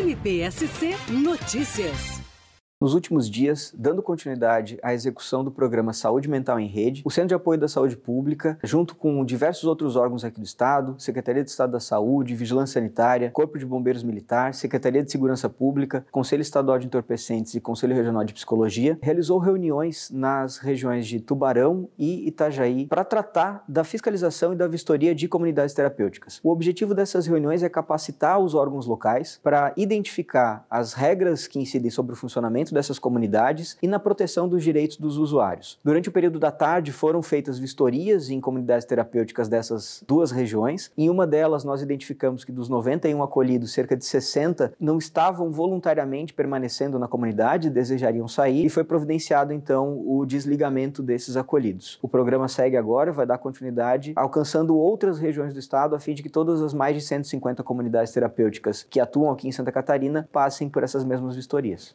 NPSC Notícias. Nos últimos dias, dando continuidade à execução do programa Saúde Mental em Rede, o Centro de Apoio da Saúde Pública, junto com diversos outros órgãos aqui do Estado, Secretaria de Estado da Saúde, Vigilância Sanitária, Corpo de Bombeiros Militar, Secretaria de Segurança Pública, Conselho Estadual de Entorpecentes e Conselho Regional de Psicologia, realizou reuniões nas regiões de Tubarão e Itajaí para tratar da fiscalização e da vistoria de comunidades terapêuticas. O objetivo dessas reuniões é capacitar os órgãos locais para identificar as regras que incidem sobre o funcionamento dessas comunidades e na proteção dos direitos dos usuários. Durante o período da tarde foram feitas vistorias em comunidades terapêuticas dessas duas regiões. Em uma delas nós identificamos que dos 91 acolhidos, cerca de 60 não estavam voluntariamente permanecendo na comunidade, desejariam sair e foi providenciado então o desligamento desses acolhidos. O programa segue agora, vai dar continuidade, alcançando outras regiões do estado a fim de que todas as mais de 150 comunidades terapêuticas que atuam aqui em Santa Catarina passem por essas mesmas vistorias.